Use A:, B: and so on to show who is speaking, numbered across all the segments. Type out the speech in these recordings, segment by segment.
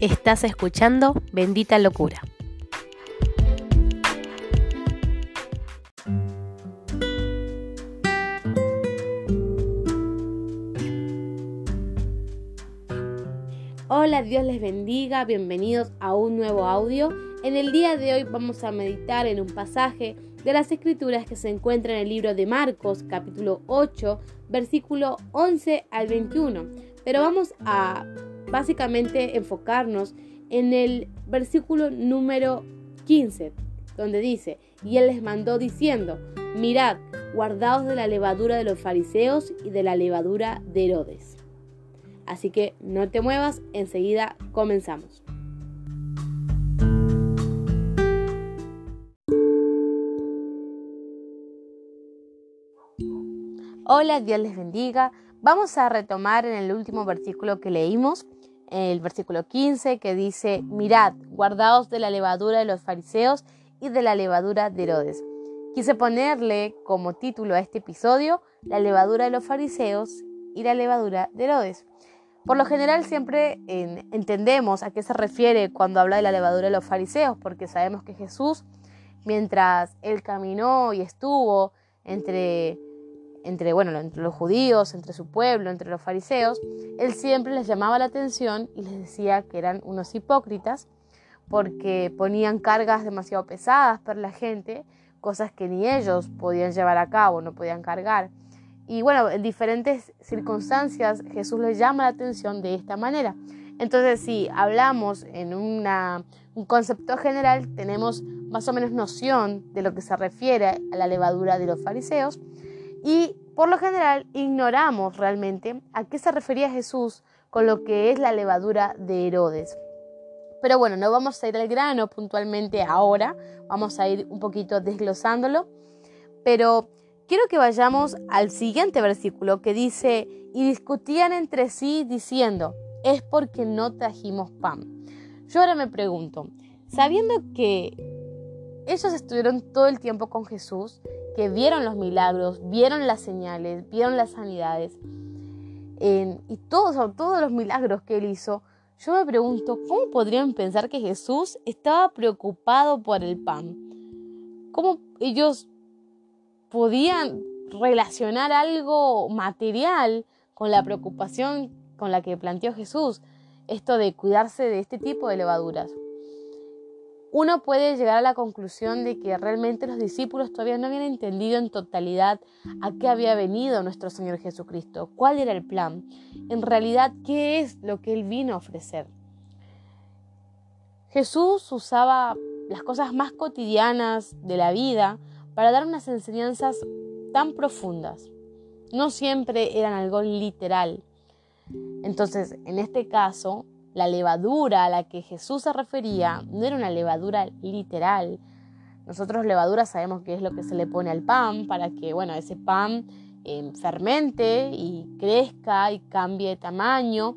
A: Estás escuchando Bendita Locura. Hola, Dios les bendiga, bienvenidos a un nuevo audio. En el día de hoy vamos a meditar en un pasaje de las escrituras que se encuentra en el libro de Marcos, capítulo 8, versículo 11 al 21. Pero vamos a básicamente enfocarnos en el versículo número 15, donde dice, y él les mandó diciendo, mirad, guardaos de la levadura de los fariseos y de la levadura de Herodes. Así que no te muevas, enseguida comenzamos. Hola, Dios les bendiga. Vamos a retomar en el último versículo que leímos, el versículo 15, que dice, mirad, guardaos de la levadura de los fariseos y de la levadura de Herodes. Quise ponerle como título a este episodio, la levadura de los fariseos y la levadura de Herodes. Por lo general siempre entendemos a qué se refiere cuando habla de la levadura de los fariseos, porque sabemos que Jesús, mientras él caminó y estuvo entre entre, bueno, entre los judíos, entre su pueblo, entre los fariseos, él siempre les llamaba la atención y les decía que eran unos hipócritas porque ponían cargas demasiado pesadas para la gente, cosas que ni ellos podían llevar a cabo, no podían cargar. Y bueno, en diferentes circunstancias Jesús les llama la atención de esta manera. Entonces, si hablamos en una, un concepto general, tenemos más o menos noción de lo que se refiere a la levadura de los fariseos y por lo general ignoramos realmente a qué se refería Jesús con lo que es la levadura de Herodes. Pero bueno, no vamos a ir al grano puntualmente ahora, vamos a ir un poquito desglosándolo, pero quiero que vayamos al siguiente versículo que dice, y discutían entre sí diciendo, es porque no trajimos pan. Yo ahora me pregunto, sabiendo que ellos estuvieron todo el tiempo con Jesús, que vieron los milagros, vieron las señales, vieron las sanidades y todos, todos los milagros que él hizo, yo me pregunto, ¿cómo podrían pensar que Jesús estaba preocupado por el pan? ¿Cómo ellos podían relacionar algo material con la preocupación con la que planteó Jesús? Esto de cuidarse de este tipo de levaduras uno puede llegar a la conclusión de que realmente los discípulos todavía no habían entendido en totalidad a qué había venido nuestro Señor Jesucristo, cuál era el plan, en realidad qué es lo que Él vino a ofrecer. Jesús usaba las cosas más cotidianas de la vida para dar unas enseñanzas tan profundas. No siempre eran algo literal. Entonces, en este caso, la levadura a la que Jesús se refería no era una levadura literal. Nosotros levadura sabemos que es lo que se le pone al pan para que, bueno, ese pan eh, fermente y crezca y cambie de tamaño.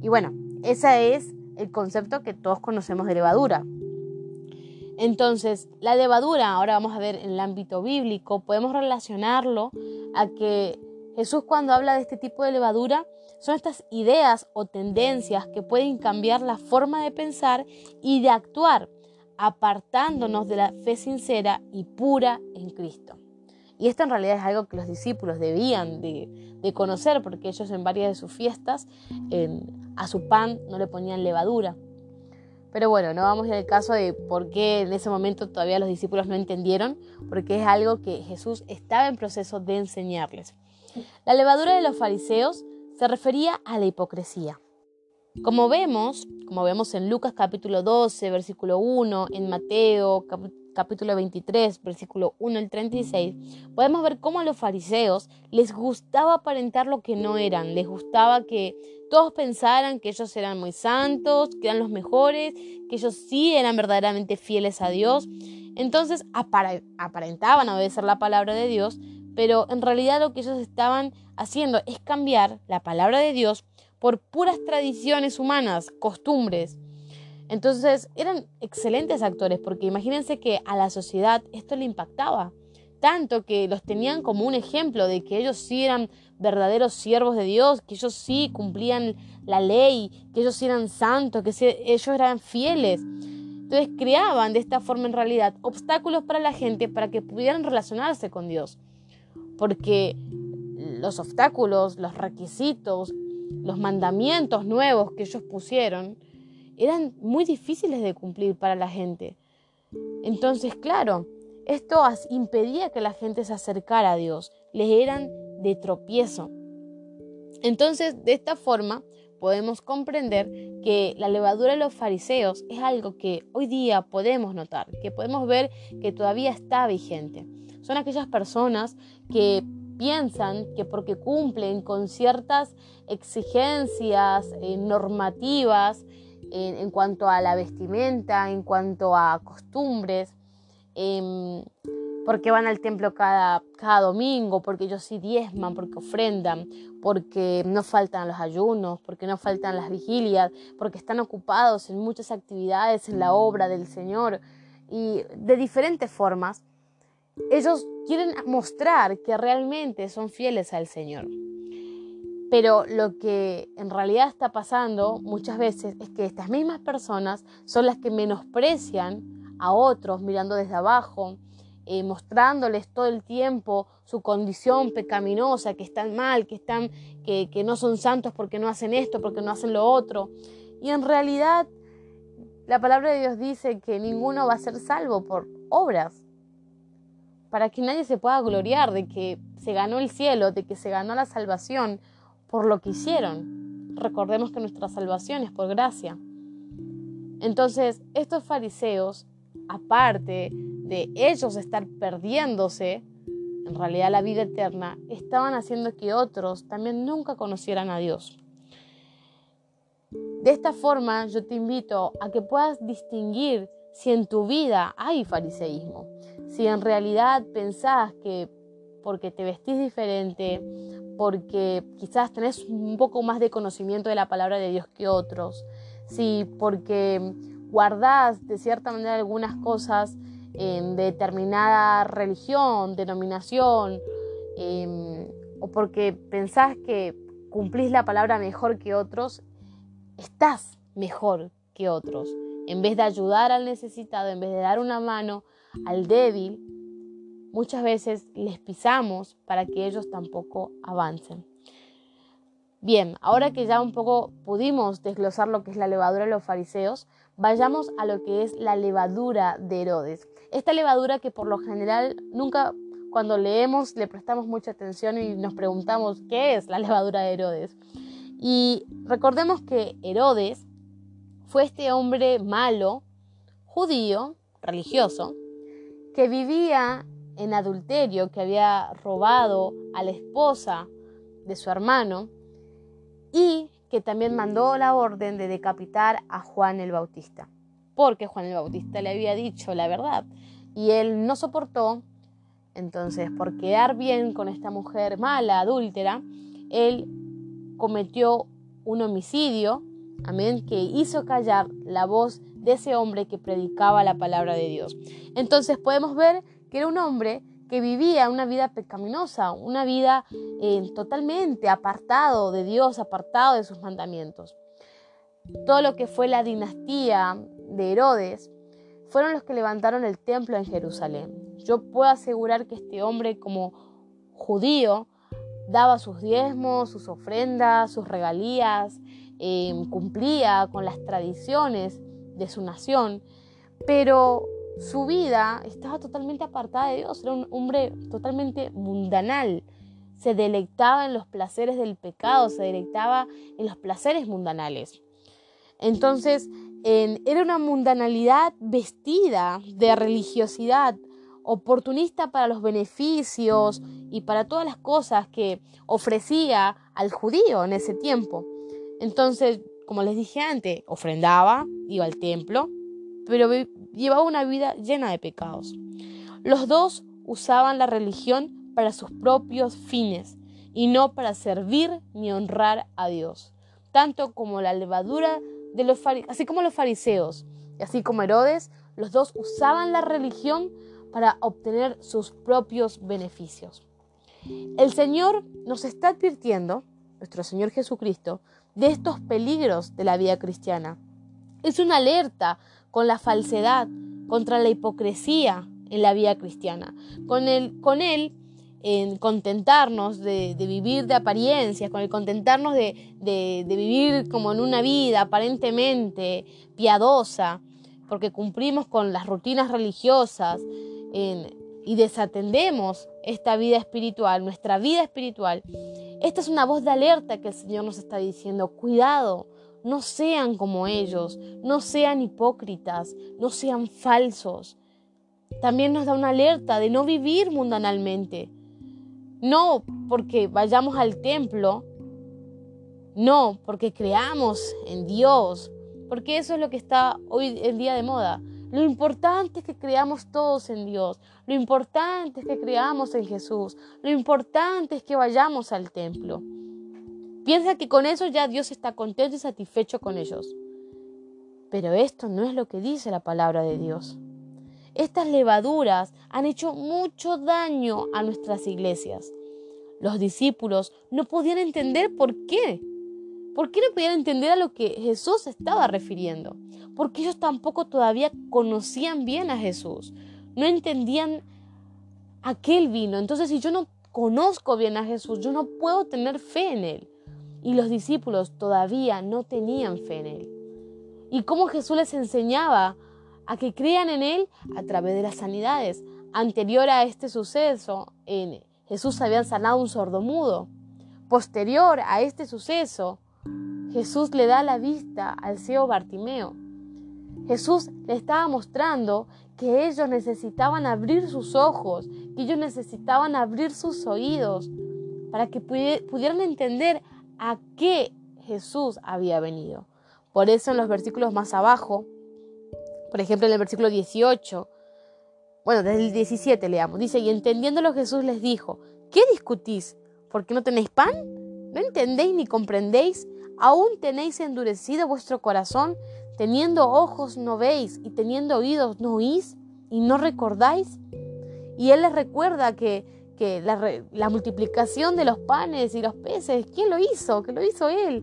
A: Y bueno, ese es el concepto que todos conocemos de levadura. Entonces, la levadura, ahora vamos a ver en el ámbito bíblico, podemos relacionarlo a que Jesús cuando habla de este tipo de levadura son estas ideas o tendencias que pueden cambiar la forma de pensar y de actuar, apartándonos de la fe sincera y pura en Cristo. Y esto en realidad es algo que los discípulos debían de, conocer porque ellos en varias de sus fiestas a su pan no le ponían levadura. Pero bueno, no vamos al caso de por qué en ese momento todavía los discípulos no entendieron, porque es algo que Jesús estaba en proceso de enseñarles. La levadura de los fariseos se refería a la hipocresía. Como vemos, como vemos en Lucas capítulo 12, versículo 1, en Mateo capítulo 23, versículo 1 al 36, podemos ver cómo a los fariseos les gustaba aparentar lo que no eran, les gustaba que todos pensaran que ellos eran muy santos, que eran los mejores, que ellos sí eran verdaderamente fieles a Dios. Entonces aparentaban obedecer la palabra de Dios, pero en realidad lo que ellos estaban haciendo es cambiar la palabra de Dios por puras tradiciones humanas, costumbres. Entonces eran excelentes actores porque imagínense que a la sociedad esto le impactaba. tanto que los tenían como un ejemplo de que ellos sí eran verdaderos siervos de Dios, que ellos sí cumplían la ley, que ellos sí eran santos, que ellos eran fieles. Entonces creaban de esta forma en realidad obstáculos para la gente para que pudieran relacionarse con Dios. Porque los obstáculos, los requisitos, los mandamientos nuevos que ellos pusieron eran muy difíciles de cumplir para la gente. Entonces, claro, esto impedía que la gente se acercara a Dios, les eran de tropiezo. Entonces, de esta forma, podemos comprender que la levadura de los fariseos es algo que hoy día podemos notar, que podemos ver que todavía está vigente. Son aquellas personas que piensan que porque cumplen con ciertas exigencias eh, normativas en, cuanto a la vestimenta, en cuanto a costumbres, em, porque van al templo cada, cada domingo, porque ellos sí diezman, porque ofrendan, porque no faltan los ayunos, porque no faltan las vigilias, porque están ocupados en muchas actividades en la obra del Señor y de diferentes formas, ellos quieren mostrar que realmente son fieles al Señor. Pero lo que en realidad está pasando muchas veces es que estas mismas personas son las que menosprecian a otros mirando desde abajo, eh, mostrándoles todo el tiempo su condición pecaminosa, que están mal, que, están, que, que no son santos porque no hacen esto, porque no hacen lo otro. Y en realidad la palabra de Dios dice que ninguno va a ser salvo por obras, para que nadie se pueda gloriar de que se ganó el cielo, de que se ganó la salvación por lo que hicieron. Recordemos que nuestra salvación es por gracia. Entonces, estos fariseos, aparte de ellos estar perdiéndose, en realidad la vida eterna, estaban haciendo que otros también nunca conocieran a Dios. De esta forma, yo te invito a que puedas distinguir si en tu vida hay fariseísmo, si en realidad pensás que porque te vestís diferente, porque quizás tenés un poco más de conocimiento de la palabra de Dios que otros, si porque guardás de cierta manera algunas cosas en determinada religión, denominación, em, o porque pensás que cumplís la palabra mejor que otros, estás mejor que otros. En vez de ayudar al necesitado, en vez de dar una mano al débil, muchas veces les pisamos para que ellos tampoco avancen. Bien, ahora que ya un poco pudimos desglosar lo que es la levadura de los fariseos, vayamos a lo que es la levadura de Herodes. Esta levadura que por lo general nunca cuando leemos le prestamos mucha atención y nos preguntamos qué es la levadura de Herodes. Y recordemos que Herodes fue este hombre malo, judío, religioso, que vivía en adulterio, que había robado a la esposa de su hermano y que también mandó la orden de decapitar a Juan el Bautista, porque Juan el Bautista le había dicho la verdad y él no soportó, entonces por quedar bien con esta mujer mala, adúltera, él cometió un homicidio, amén, que hizo callar la voz de ese hombre que predicaba la palabra de Dios. Entonces podemos ver que era un hombre que vivía una vida pecaminosa, una vida eh, totalmente apartado de Dios, apartado de sus mandamientos. Todo lo que fue la dinastía de Herodes fueron los que levantaron el templo en Jerusalén. Yo puedo asegurar que este hombre como judío daba sus diezmos, sus ofrendas, sus regalías, eh, cumplía con las tradiciones de su nación, pero su vida estaba totalmente apartada de Dios, era un hombre totalmente mundanal. Se deleitaba en los placeres del pecado, se deleitaba en los placeres mundanales. Entonces, era una mundanalidad vestida de religiosidad, oportunista para los beneficios y para todas las cosas que ofrecía al judío en ese tiempo. Entonces, como les dije antes, ofrendaba, iba al templo, pero llevaba una vida llena de pecados. Los dos usaban la religión para sus propios fines y no para servir ni honrar a Dios, tanto como la levadura de los así como los fariseos y así como Herodes, los dos usaban la religión para obtener sus propios beneficios. El Señor nos está advirtiendo, nuestro Señor Jesucristo, de estos peligros de la vida cristiana. Es una alerta con la falsedad, contra la hipocresía en la vida cristiana. Con él, con él en contentarnos de, vivir de apariencias, con el contentarnos de, de, vivir como en una vida aparentemente piadosa, porque cumplimos con las rutinas religiosas y desatendemos esta vida espiritual, nuestra vida espiritual. Esta es una voz de alerta que el Señor nos está diciendo, cuidado, no sean como ellos, no sean hipócritas, no sean falsos. También nos da una alerta de no vivir mundanalmente. No porque vayamos al templo, no porque creamos en Dios, porque eso es lo que está hoy en día de moda. Lo importante es que creamos todos en Dios. Lo importante es que creamos en Jesús. Lo importante es que vayamos al templo. Piensa que con eso ya Dios está contento y satisfecho con ellos. Pero esto no es lo que dice la palabra de Dios. Estas levaduras han hecho mucho daño a nuestras iglesias. Los discípulos no podían entender por qué. ¿Por qué no podían entender a lo que Jesús estaba refiriendo? Porque ellos tampoco todavía conocían bien a Jesús. No entendían a qué Él vino. Entonces, si yo no conozco bien a Jesús, yo no puedo tener fe en Él. Y los discípulos todavía no tenían fe en Él. Y cómo Jesús les enseñaba a que crean en Él a través de las sanidades. Anterior a este suceso, en Jesús había sanado un sordomudo. Posterior a este suceso, Jesús le da la vista al ciego Bartimeo. Jesús le estaba mostrando que ellos necesitaban abrir sus ojos, que ellos necesitaban abrir sus oídos para que pudieran entender a qué Jesús había venido. Por eso en los versículos más abajo, por ejemplo en el versículo 18, bueno, desde el 17 leamos, dice, y entendiéndolo Jesús les dijo, ¿qué discutís? ¿Por qué no tenéis pan? ¿No entendéis ni comprendéis? ¿Aún tenéis endurecido vuestro corazón? Teniendo ojos no veis y teniendo oídos no oís y no recordáis. Y Él les recuerda que la, multiplicación de los panes y los peces, ¿quién lo hizo? Que lo hizo Él.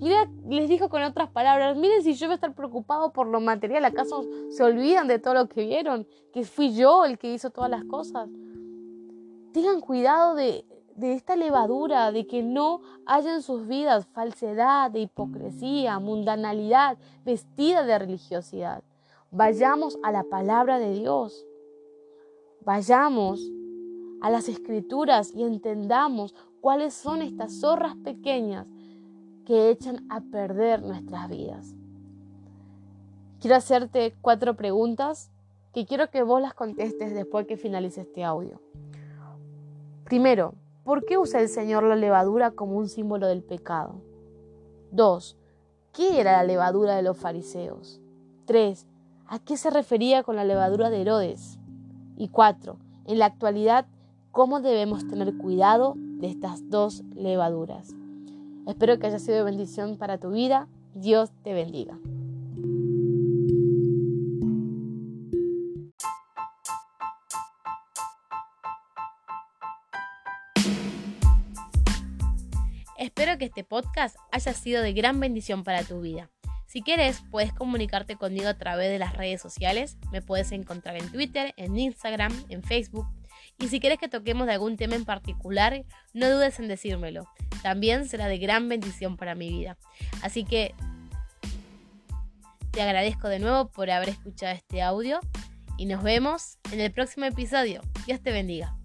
A: Y les dijo con otras palabras, miren si yo voy a estar preocupado por lo material, ¿acaso se olvidan de todo lo que vieron? Que fui yo el que hizo todas las cosas. Tengan cuidado de, de esta levadura, de que no haya en sus vidas falsedad, de hipocresía, mundanalidad, vestida de religiosidad. Vayamos a la palabra de Dios. Vayamos a las escrituras y entendamos cuáles son estas zorras pequeñas que echan a perder nuestras vidas. Quiero hacerte cuatro preguntas que quiero que vos las contestes después que finalice este audio. Primero, ¿por qué usa el Señor la levadura como un símbolo del pecado? Dos, ¿qué era la levadura de los fariseos? Tres, ¿a qué se refería con la levadura de Herodes? Y cuatro, en la actualidad, cómo debemos tener cuidado de estas dos levaduras. Espero que haya sido bendición para tu vida. Dios te bendiga. Que este podcast haya sido de gran bendición para tu vida. Si quieres, puedes comunicarte conmigo a través de las redes sociales. Me puedes encontrar en Twitter, en Instagram, en Facebook y si quieres que toquemos de algún tema en particular, no dudes en decírmelo. También será de gran bendición para mi vida. Así que te agradezco de nuevo por haber escuchado este audio y nos vemos en el próximo episodio. Dios te bendiga.